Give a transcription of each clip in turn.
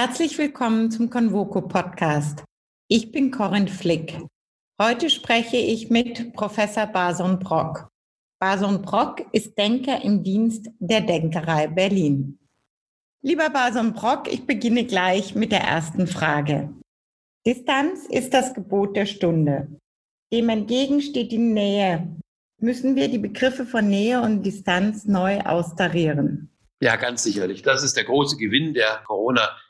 Herzlich willkommen zum Convoco Podcast. Ich bin Corinne Flick. Heute spreche ich mit Professor Bason Brock. Bason Brock ist Denker im Dienst der Denkerei Berlin. Lieber Bason Brock, ich beginne gleich mit der ersten Frage. Distanz ist das Gebot der Stunde. Dem entgegen steht die Nähe. Müssen wir die Begriffe von Nähe und Distanz neu austarieren? Ja, ganz sicherlich. Das ist der große Gewinn der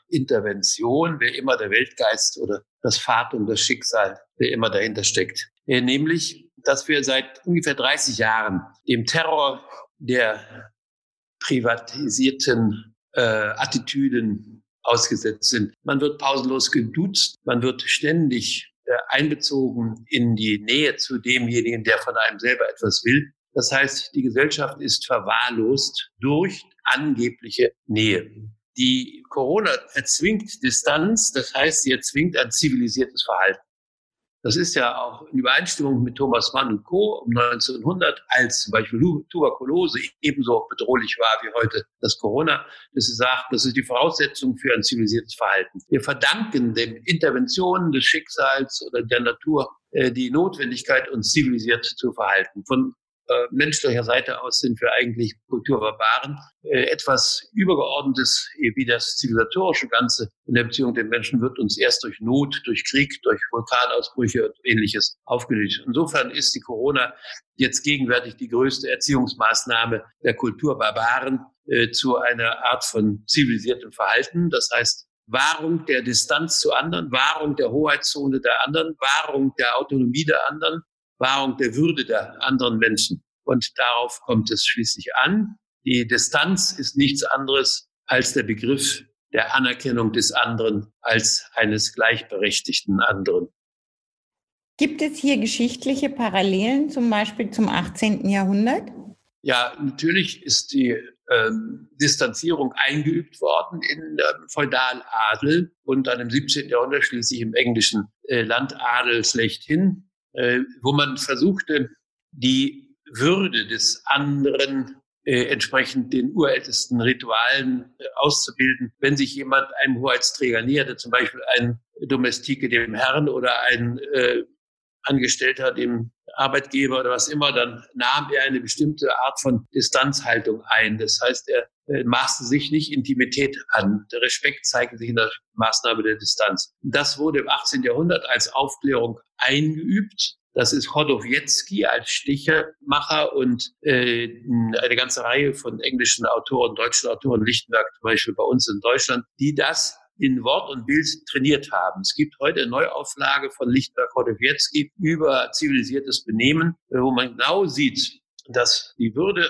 Corona-Intervention, wer immer der Weltgeist oder das Fatum, das Schicksal, wer immer dahinter steckt. Äh, nämlich, dass wir seit ungefähr 30 Jahren dem Terror der privatisierten äh, Attitüden ausgesetzt sind. Man wird pausenlos geduzt, man wird ständig äh, einbezogen in die Nähe zu demjenigen, der von einem selber etwas will. Das heißt, die Gesellschaft ist verwahrlost durch angebliche Nähe. Die Corona erzwingt Distanz, das heißt, sie erzwingt ein zivilisiertes Verhalten. Das ist ja auch in Übereinstimmung mit Thomas Mann und Co. um 1900, als zum Beispiel Tuberkulose ebenso bedrohlich war wie heute das Corona, dass sie sagt, das ist die Voraussetzung für ein zivilisiertes Verhalten. Wir verdanken den Interventionen des Schicksals oder der Natur äh, die Notwendigkeit, uns zivilisiert zu verhalten. Von äh, menschlicher Seite aus sind wir eigentlich Kulturbarbaren. Äh, etwas Übergeordnetes wie das zivilisatorische Ganze in der Beziehung den Menschen wird uns erst durch Not, durch Krieg, durch Vulkanausbrüche und ähnliches aufgelöst. Insofern ist die Corona jetzt gegenwärtig die größte Erziehungsmaßnahme der Kulturbarbaren äh, zu einer Art von zivilisiertem Verhalten. Das heißt, Wahrung der Distanz zu anderen, Wahrung der Hoheitszone der anderen, Wahrung der Autonomie der anderen, Wahrung der Würde der anderen Menschen. Und darauf kommt es schließlich an. Die Distanz ist nichts anderes als der Begriff der Anerkennung des anderen als eines gleichberechtigten anderen. Gibt es hier geschichtliche Parallelen, zum Beispiel zum 18. Jahrhundert? Ja, natürlich ist die ähm, Distanzierung eingeübt worden in ähm, Feudaladel und dann im 17. Jahrhundert schließlich im englischen äh, Landadel schlechthin wo man versuchte, die Würde des anderen äh, entsprechend den urältesten Ritualen äh, auszubilden. Wenn sich jemand einem Hoheitsträger näherte, zum Beispiel ein Domestike dem Herrn oder ein äh, Angestellter dem Arbeitgeber oder was immer, dann nahm er eine bestimmte Art von Distanzhaltung ein. Das heißt, er äh, maßte sich nicht Intimität an. Der Respekt zeigte sich in der Maßnahme der Distanz. Das wurde im 18. Jahrhundert als Aufklärung eingeübt. Das ist Chodowiecki als Stichemacher und äh, eine ganze Reihe von englischen Autoren, deutschen Autoren, Lichtenberg zum Beispiel bei uns in Deutschland, die das in Wort und Bild trainiert haben. Es gibt heute eine Neuauflage von Lichtenberg Chodowiecki über zivilisiertes Benehmen, wo man genau sieht, dass die Würde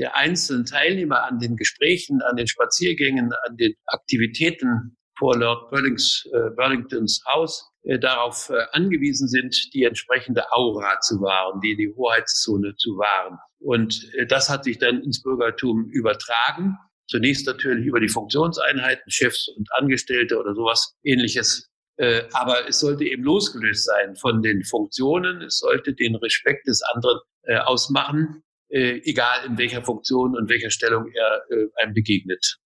der einzelnen Teilnehmer an den Gesprächen, an den Spaziergängen, an den Aktivitäten vor Lord Burlings, äh, Burlingtons Haus äh, darauf äh, angewiesen sind, die entsprechende Aura zu wahren, die die Hoheitszone zu wahren. Und äh, das hat sich dann ins Bürgertum übertragen. Zunächst natürlich über die Funktionseinheiten, Chefs und Angestellte oder sowas ähnliches. Äh, aber es sollte eben losgelöst sein von den Funktionen. Es sollte den Respekt des anderen äh, ausmachen äh, egal in welcher Funktion und welcher Stellung er äh, einem begegnet.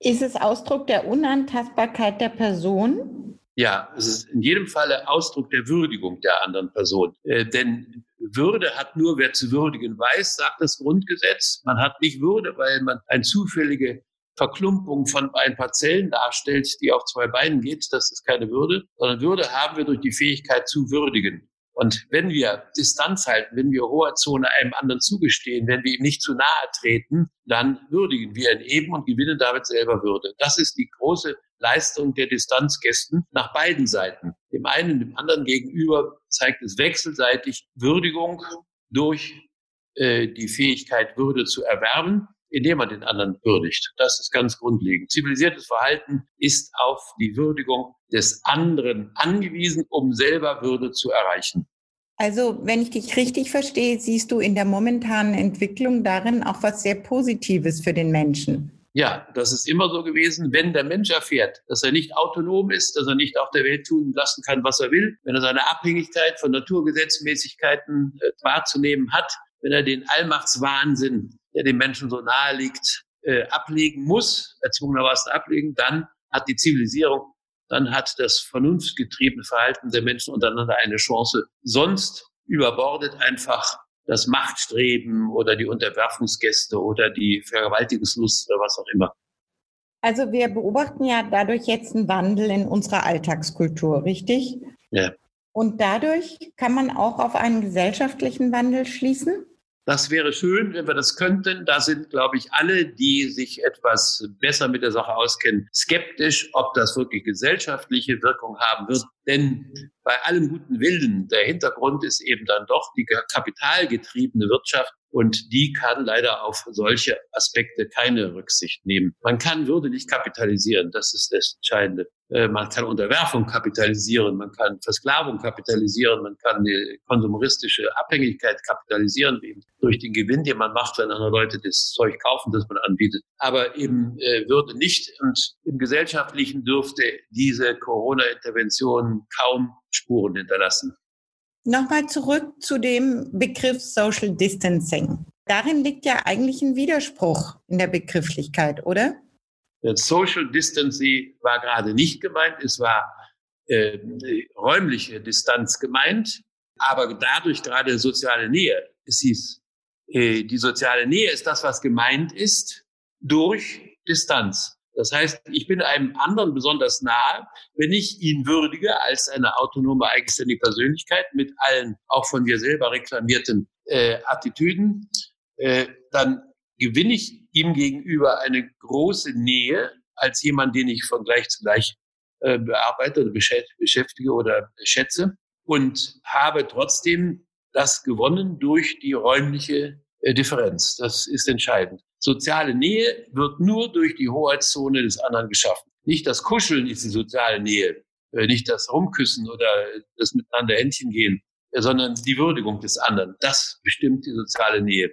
Ist es Ausdruck der Unantastbarkeit der Person? Ja, es ist in jedem Falle Ausdruck der Würdigung der anderen Person. Äh, denn Würde hat nur wer zu würdigen weiß, sagt das Grundgesetz. Man hat nicht Würde, weil man eine zufällige Verklumpung von ein paar Zellen darstellt, die auf zwei Beinen geht. Das ist keine Würde, sondern Würde haben wir durch die Fähigkeit zu würdigen. Und wenn wir Distanz halten, wenn wir hoher Zone einem anderen zugestehen, wenn wir ihm nicht zu nahe treten, dann würdigen wir ihn eben und gewinnen damit selber Würde. Das ist die große Leistung der Distanzgästen nach beiden Seiten. Dem einen und dem anderen gegenüber zeigt es wechselseitig Würdigung durch äh, die Fähigkeit, Würde zu erwerben indem man den anderen würdigt. Das ist ganz grundlegend. Zivilisiertes Verhalten ist auf die Würdigung des anderen angewiesen, um selber Würde zu erreichen. Also, wenn ich dich richtig verstehe, siehst du in der momentanen Entwicklung darin auch was sehr Positives für den Menschen. Ja, das ist immer so gewesen. Wenn der Mensch erfährt, dass er nicht autonom ist, dass er nicht auf der Welt tun lassen kann, was er will, wenn er seine Abhängigkeit von Naturgesetzmäßigkeiten äh, wahrzunehmen hat, wenn er den Allmachtswahnsinn der dem Menschen so nahe liegt, äh, ablegen muss, erzwungenermaßen ablegen, dann hat die Zivilisierung, dann hat das vernunftgetriebene Verhalten der Menschen untereinander eine Chance. Sonst überbordet einfach das Machtstreben oder die Unterwerfungsgäste oder die Vergewaltigungslust oder was auch immer. Also wir beobachten ja dadurch jetzt einen Wandel in unserer Alltagskultur, richtig? Ja. Und dadurch kann man auch auf einen gesellschaftlichen Wandel schließen? Das wäre schön, wenn wir das könnten. Da sind, glaube ich, alle, die sich etwas besser mit der Sache auskennen, skeptisch, ob das wirklich gesellschaftliche Wirkung haben wird. Denn bei allem guten Willen, der Hintergrund ist eben dann doch die kapitalgetriebene Wirtschaft, und die kann leider auf solche Aspekte keine Rücksicht nehmen. Man kann Würde nicht kapitalisieren, das ist das Entscheidende. Äh, man kann Unterwerfung kapitalisieren, man kann Versklavung kapitalisieren, man kann die konsumeristische Abhängigkeit kapitalisieren, eben durch den Gewinn, den man macht, wenn andere Leute das Zeug kaufen, das man anbietet. Aber eben äh, Würde nicht. Und im Gesellschaftlichen dürfte diese Corona-Intervention kaum Spuren hinterlassen. Nochmal zurück zu dem Begriff Social Distancing. Darin liegt ja eigentlich ein Widerspruch in der Begrifflichkeit, oder? Social Distancing war gerade nicht gemeint, es war äh, räumliche Distanz gemeint, aber dadurch gerade soziale Nähe. Es hieß, äh, die soziale Nähe ist das, was gemeint ist durch Distanz. Das heißt, ich bin einem anderen besonders nahe, wenn ich ihn würdige als eine autonome, eigenständige Persönlichkeit mit allen auch von mir selber reklamierten äh, Attitüden, äh, dann gewinne ich ihm gegenüber eine große Nähe als jemand, den ich von gleich zu gleich äh, bearbeite oder beschäftige oder schätze und habe trotzdem das gewonnen durch die räumliche äh, Differenz. Das ist entscheidend. Soziale Nähe wird nur durch die Hoheitszone des anderen geschaffen. Nicht das Kuscheln ist die soziale Nähe, äh, nicht das Rumküssen oder das miteinander Händchen gehen, äh, sondern die Würdigung des anderen. Das bestimmt die soziale Nähe.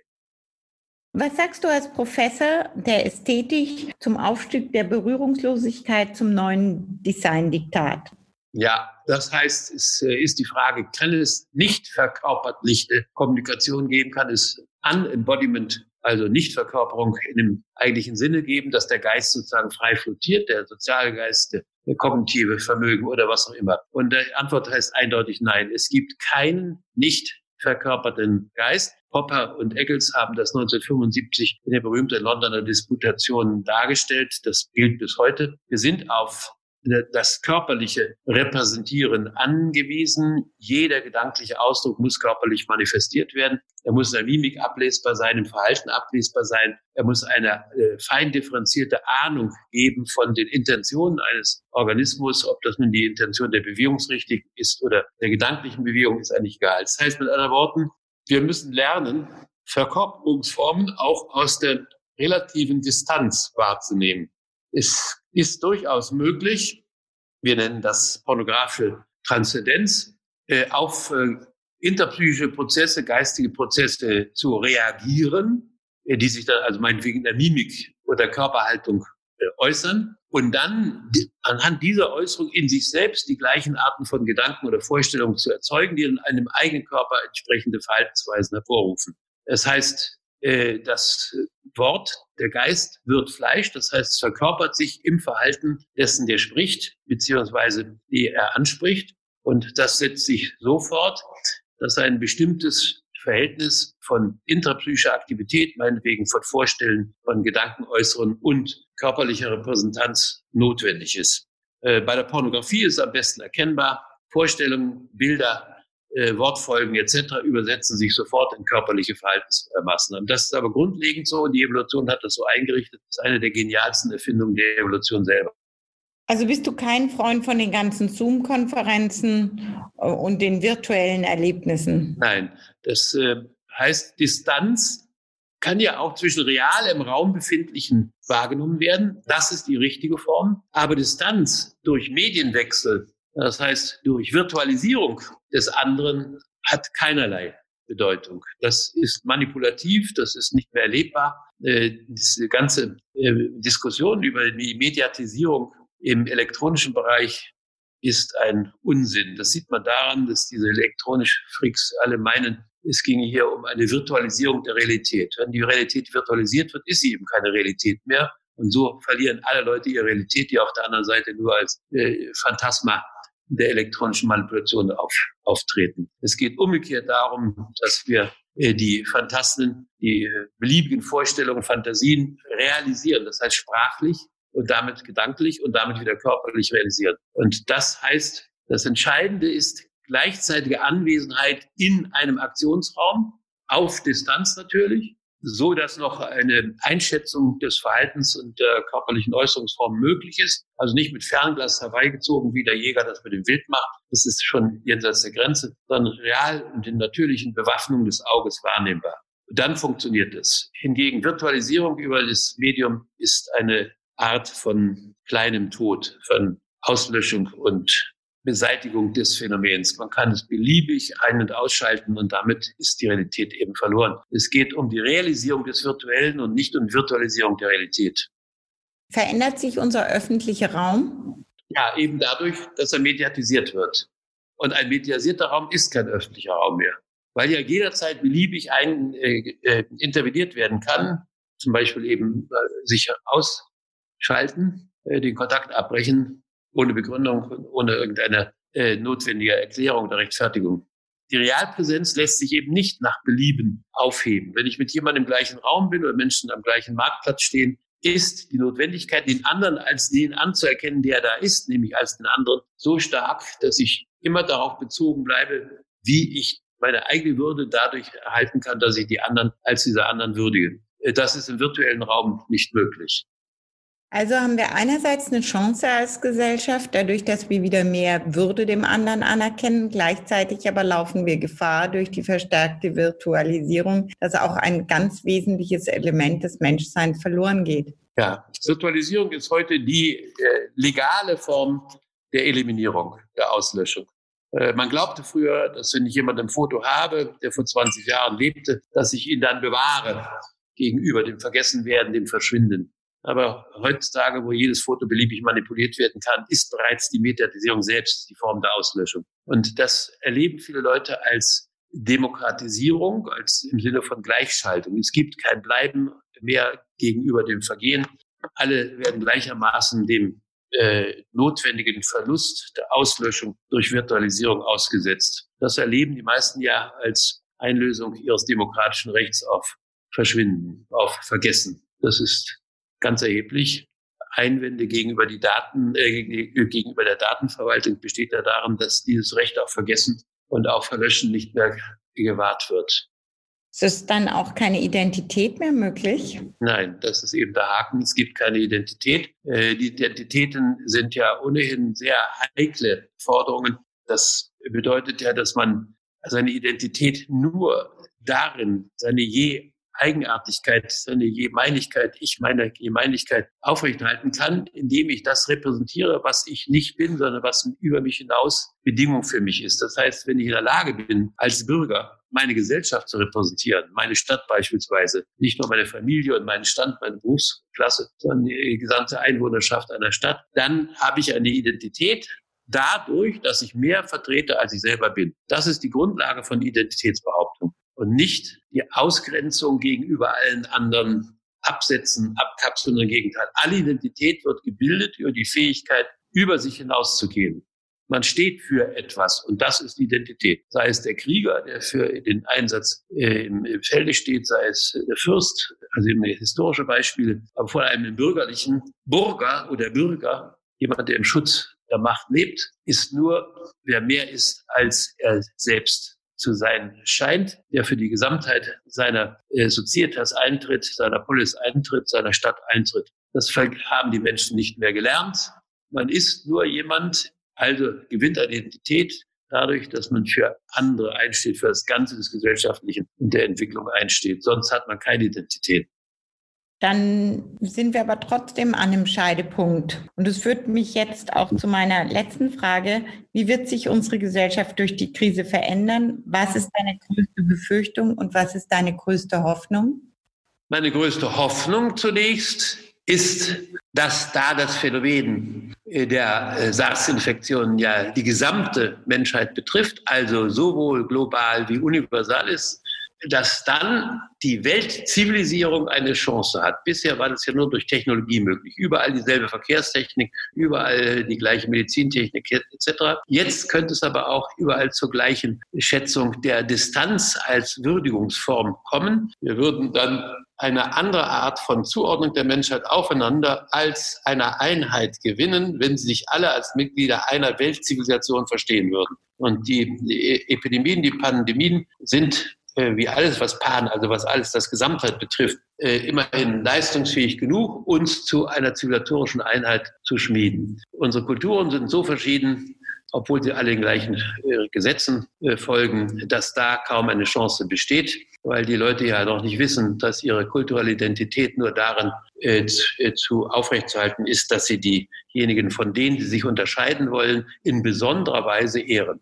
Was sagst du als Professor der Ästhetik zum Aufstieg der Berührungslosigkeit zum neuen Design-Diktat? Ja, das heißt, es äh, ist die Frage, kann es nicht verkörpertliche Kommunikation geben, kann es Unembodiment also Nichtverkörperung in dem eigentlichen Sinne geben, dass der Geist sozusagen frei flottiert, der soziale Geist, der kognitive Vermögen oder was auch immer. Und die Antwort heißt eindeutig nein. Es gibt keinen nicht verkörperten Geist. Popper und Eccles haben das 1975 in der berühmten Londoner Disputation dargestellt. Das gilt bis heute. Wir sind auf das körperliche Repräsentieren angewiesen. Jeder gedankliche Ausdruck muss körperlich manifestiert werden. Er muss in der Mimik ablesbar sein, im Verhalten ablesbar sein. Er muss eine äh, fein differenzierte Ahnung geben von den Intentionen eines Organismus. Ob das nun die Intention der Bewegungsrichtung ist oder der gedanklichen Bewegung, ist eigentlich egal. Das heißt mit anderen Worten, wir müssen lernen, Verkörperungsformen auch aus der relativen Distanz wahrzunehmen. Es ist durchaus möglich, wir nennen das pornografische Transzendenz, äh, auf äh, interpsychische Prozesse, geistige Prozesse zu reagieren, äh, die sich dann also meinetwegen in der Mimik oder Körperhaltung äh, äußern und dann anhand dieser Äußerung in sich selbst die gleichen Arten von Gedanken oder Vorstellungen zu erzeugen, die in einem eigenen Körper entsprechende Verhaltensweisen hervorrufen. Das heißt, das Wort, der Geist wird Fleisch, das heißt, es verkörpert sich im Verhalten dessen, der spricht, beziehungsweise die er anspricht. Und das setzt sich so fort, dass ein bestimmtes Verhältnis von intrapsychischer Aktivität, meinetwegen von Vorstellen, von Gedankenäußeren und körperlicher Repräsentanz notwendig ist. Äh, bei der Pornografie ist am besten erkennbar, Vorstellungen, Bilder, äh, Wortfolgen etc. übersetzen sich sofort in körperliche Verhaltensmaßnahmen. Das ist aber grundlegend so und die Evolution hat das so eingerichtet. Das ist eine der genialsten Erfindungen der Evolution selber. Also bist du kein Freund von den ganzen Zoom-Konferenzen äh, und den virtuellen Erlebnissen? Nein, das äh, heißt, Distanz kann ja auch zwischen real im Raum befindlichen wahrgenommen werden. Das ist die richtige Form. Aber Distanz durch Medienwechsel das heißt, durch Virtualisierung des anderen hat keinerlei Bedeutung. Das ist manipulativ, das ist nicht mehr erlebbar. Äh, diese ganze äh, Diskussion über die Mediatisierung im elektronischen Bereich ist ein Unsinn. Das sieht man daran, dass diese elektronischen Freaks alle meinen, es ginge hier um eine Virtualisierung der Realität. Wenn die Realität virtualisiert wird, ist sie eben keine Realität mehr, Und so verlieren alle Leute ihre Realität, die auf der anderen Seite nur als äh, Phantasma der elektronischen Manipulation auf, auftreten. Es geht umgekehrt darum, dass wir äh, die Fantasten, die äh, beliebigen Vorstellungen, Fantasien realisieren. Das heißt sprachlich und damit gedanklich und damit wieder körperlich realisieren. Und das heißt, das Entscheidende ist gleichzeitige Anwesenheit in einem Aktionsraum, auf Distanz natürlich, so dass noch eine Einschätzung des Verhaltens und der körperlichen Äußerungsform möglich ist. Also nicht mit Fernglas herbeigezogen, wie der Jäger das mit dem Wild macht. Das ist schon jenseits der Grenze, sondern real und in natürlichen Bewaffnung des Auges wahrnehmbar. Dann funktioniert es. Hingegen Virtualisierung über das Medium ist eine Art von kleinem Tod, von Auslöschung und Beseitigung des Phänomens. Man kann es beliebig ein- und ausschalten und damit ist die Realität eben verloren. Es geht um die Realisierung des Virtuellen und nicht um Virtualisierung der Realität. Verändert sich unser öffentlicher Raum? Ja, eben dadurch, dass er mediatisiert wird. Und ein mediatisierter Raum ist kein öffentlicher Raum mehr, weil ja jederzeit beliebig ein, äh, äh, interveniert werden kann, zum Beispiel eben äh, sich ausschalten, äh, den Kontakt abbrechen ohne Begründung, ohne irgendeine äh, notwendige Erklärung oder Rechtfertigung. Die Realpräsenz lässt sich eben nicht nach Belieben aufheben. Wenn ich mit jemandem im gleichen Raum bin oder Menschen am gleichen Marktplatz stehen, ist die Notwendigkeit, den anderen als den anzuerkennen, der da ist, nämlich als den anderen, so stark, dass ich immer darauf bezogen bleibe, wie ich meine eigene Würde dadurch erhalten kann, dass ich die anderen als diese anderen würdige. Äh, das ist im virtuellen Raum nicht möglich. Also haben wir einerseits eine Chance als Gesellschaft, dadurch, dass wir wieder mehr Würde dem anderen anerkennen. Gleichzeitig aber laufen wir Gefahr durch die verstärkte Virtualisierung, dass auch ein ganz wesentliches Element des Menschseins verloren geht. Ja, Virtualisierung ist heute die äh, legale Form der Eliminierung, der Auslöschung. Äh, man glaubte früher, dass wenn ich jemanden ein Foto habe, der vor 20 Jahren lebte, dass ich ihn dann bewahre gegenüber dem Vergessenwerden, dem Verschwinden. Aber heutzutage, wo jedes Foto beliebig manipuliert werden kann, ist bereits die Mediatisierung selbst die Form der Auslöschung. Und das erleben viele Leute als Demokratisierung, als im Sinne von Gleichschaltung. Es gibt kein Bleiben mehr gegenüber dem Vergehen. Alle werden gleichermaßen dem äh, notwendigen Verlust der Auslöschung durch Virtualisierung ausgesetzt. Das erleben die meisten ja als Einlösung ihres demokratischen Rechts auf Verschwinden, auf Vergessen. Das ist ganz erheblich. Einwände gegenüber die Daten, äh, gegenüber der Datenverwaltung besteht ja darin, dass dieses Recht auf Vergessen und auf Verlöschen nicht mehr gewahrt wird. Ist es dann auch keine Identität mehr möglich? Nein, das ist eben der Haken. Es gibt keine Identität. Äh, die Identitäten sind ja ohnehin sehr heikle Forderungen. Das bedeutet ja, dass man seine Identität nur darin, seine je Eigenartigkeit, seine Gemeinigkeit, ich meine Gemeinigkeit aufrechterhalten kann, indem ich das repräsentiere, was ich nicht bin, sondern was über mich hinaus Bedingung für mich ist. Das heißt, wenn ich in der Lage bin, als Bürger meine Gesellschaft zu repräsentieren, meine Stadt beispielsweise, nicht nur meine Familie und meinen Stand, meine Berufsklasse, sondern die gesamte Einwohnerschaft einer Stadt, dann habe ich eine Identität, dadurch, dass ich mehr vertrete, als ich selber bin. Das ist die Grundlage von Identitätsbehauptung und nicht die Ausgrenzung gegenüber allen anderen absetzen, abkapseln. Im Gegenteil. Alle Identität wird gebildet über die Fähigkeit, über sich hinauszugehen. Man steht für etwas und das ist Identität. Sei es der Krieger, der für den Einsatz äh, im, Felde steht, sei es der Fürst, also eben historische Beispiele, aber vor allem im bürgerlichen Bürger oder Bürger, jemand, der im Schutz der Macht lebt, ist nur, wer mehr ist als er selbst zu sein scheint, der für die Gesamtheit seiner äh, Societas eintritt, seiner Polis eintritt, seiner Stadt eintritt. Das haben die Menschen nicht mehr gelernt. Man ist nur jemand, also gewinnt an Identität dadurch, dass man für andere einsteht, für das Ganze des Gesellschaftlichen und der Entwicklung einsteht. Sonst hat man keine Identität. Dann sind wir aber trotzdem an einem Scheidepunkt. Und es führt mich jetzt auch zu meiner letzten Frage. Wie wird sich unsere Gesellschaft durch die Krise verändern? Was ist deine größte Befürchtung und was ist deine größte Hoffnung? Meine größte Hoffnung zunächst ist, dass da das Phänomen der äh, SARS-Infektion ja die gesamte Menschheit betrifft, also sowohl global wie universal ist, dass dann die Weltzivilisierung eine Chance hat. Bisher war das ja nur durch Technologie möglich. Überall dieselbe Verkehrstechnik, überall die gleiche Medizintechnik etc. Jetzt könnte es aber auch überall zur gleichen Schätzung der Distanz als Würdigungsform kommen. Wir würden dann eine andere Art von Zuordnung der Menschheit aufeinander als einer Einheit gewinnen, wenn sie sich alle als Mitglieder einer Weltzivilisation verstehen würden. Und die, Epidemien, die Pandemien sind äh, wie alles, was Pan, also was alles das Gesamtheit betrifft, äh, immerhin leistungsfähig genug, uns zu einer zivilisatorischen Einheit zu schmieden. Unsere Kulturen sind so verschieden, obwohl sie alle den gleichen äh, Gesetzen folgen, dass da kaum eine Chance besteht, weil die Leute ja noch nicht wissen, dass ihre kulturelle Identität nur darin zu aufrechtzuerhalten ist, dass sie diejenigen, von denen sie sich unterscheiden wollen, in besonderer Weise ehren.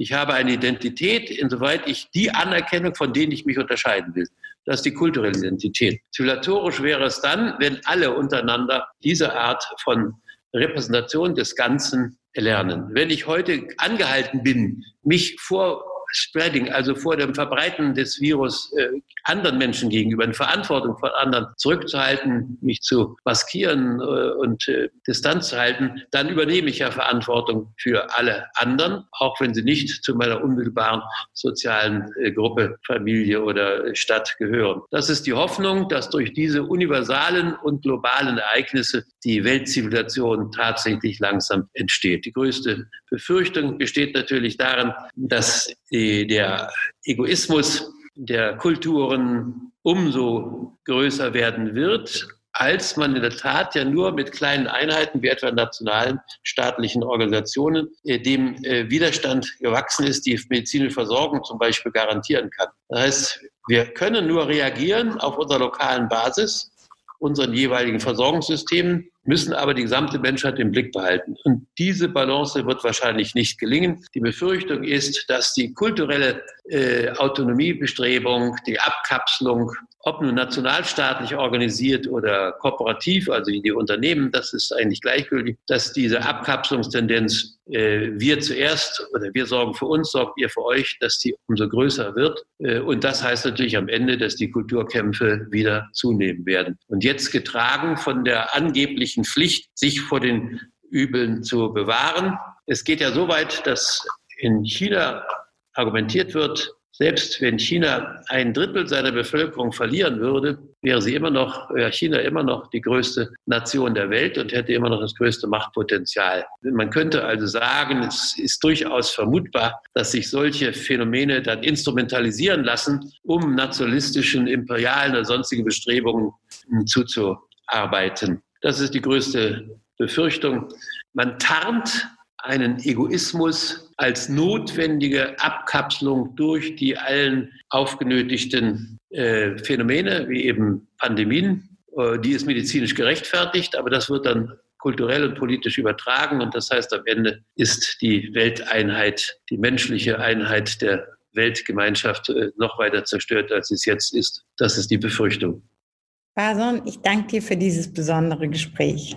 Ich habe eine Identität, insoweit ich die anerkenne, von denen ich mich unterscheiden will. Das ist die kulturelle Identität. Zivilisatorisch wäre es dann, wenn alle untereinander diese Art von Repräsentation des Ganzen erlernen. Wenn ich heute angehalten bin, mich vor Spreading, also vor dem Verbreiten des Virus äh, anderen Menschen gegenüber, in Verantwortung von anderen zurückzuhalten, mich zu maskieren äh, und äh, Distanz zu halten, dann übernehme ich ja Verantwortung für alle anderen, auch wenn sie nicht zu meiner unmittelbaren sozialen äh, Gruppe, Familie oder Stadt gehören. Das ist die Hoffnung, dass durch diese universalen und globalen Ereignisse die Weltzivilisation tatsächlich langsam entsteht. Die größte Befürchtung besteht natürlich darin, dass die, der Egoismus der Kulturen umso größer werden wird, als man in der Tat ja nur mit kleinen Einheiten, wie etwa nationalen staatlichen Organisationen, äh, dem äh, Widerstand gewachsen ist, die medizinische Versorgung zum Beispiel garantieren kann. Das heißt, wir können nur reagieren auf unserer lokalen Basis, unseren jeweiligen Versorgungssystemen, müssen aber die gesamte Menschheit im Blick behalten. Und diese Balance wird wahrscheinlich nicht gelingen. Die Befürchtung ist, dass die kulturelle äh, Autonomiebestrebung, die Abkapselung ob nun nationalstaatlich organisiert oder kooperativ, also die Unternehmen, das ist eigentlich gleichgültig, dass diese Abkapselungstendenz, äh, wir zuerst oder wir sorgen für uns, sorgt ihr für euch, dass die umso größer wird. Äh, und das heißt natürlich am Ende, dass die Kulturkämpfe wieder zunehmen werden. Und jetzt getragen von der angeblichen Pflicht, sich vor den Übeln zu bewahren. Es geht ja so weit, dass in China argumentiert wird, selbst wenn China ein Drittel seiner Bevölkerung verlieren würde, wäre sie immer noch, wäre China immer noch die größte Nation der Welt und hätte immer noch das größte Machtpotenzial. Man könnte also sagen, es ist durchaus vermutbar, dass sich solche Phänomene dann instrumentalisieren lassen, um nationalistischen, imperialen oder sonstigen Bestrebungen zuzuarbeiten. Das ist die größte Befürchtung. Man tarnt einen Egoismus als notwendige Abkapselung durch die allen aufgenötigten äh, Phänomene, wie eben Pandemien. Äh, die ist medizinisch gerechtfertigt, aber das wird dann kulturell und politisch übertragen. Und das heißt, am Ende ist die Welteinheit, die menschliche Einheit der Weltgemeinschaft äh, noch weiter zerstört, als es jetzt ist. Das ist die Befürchtung. Bason, ich danke dir für dieses besondere Gespräch.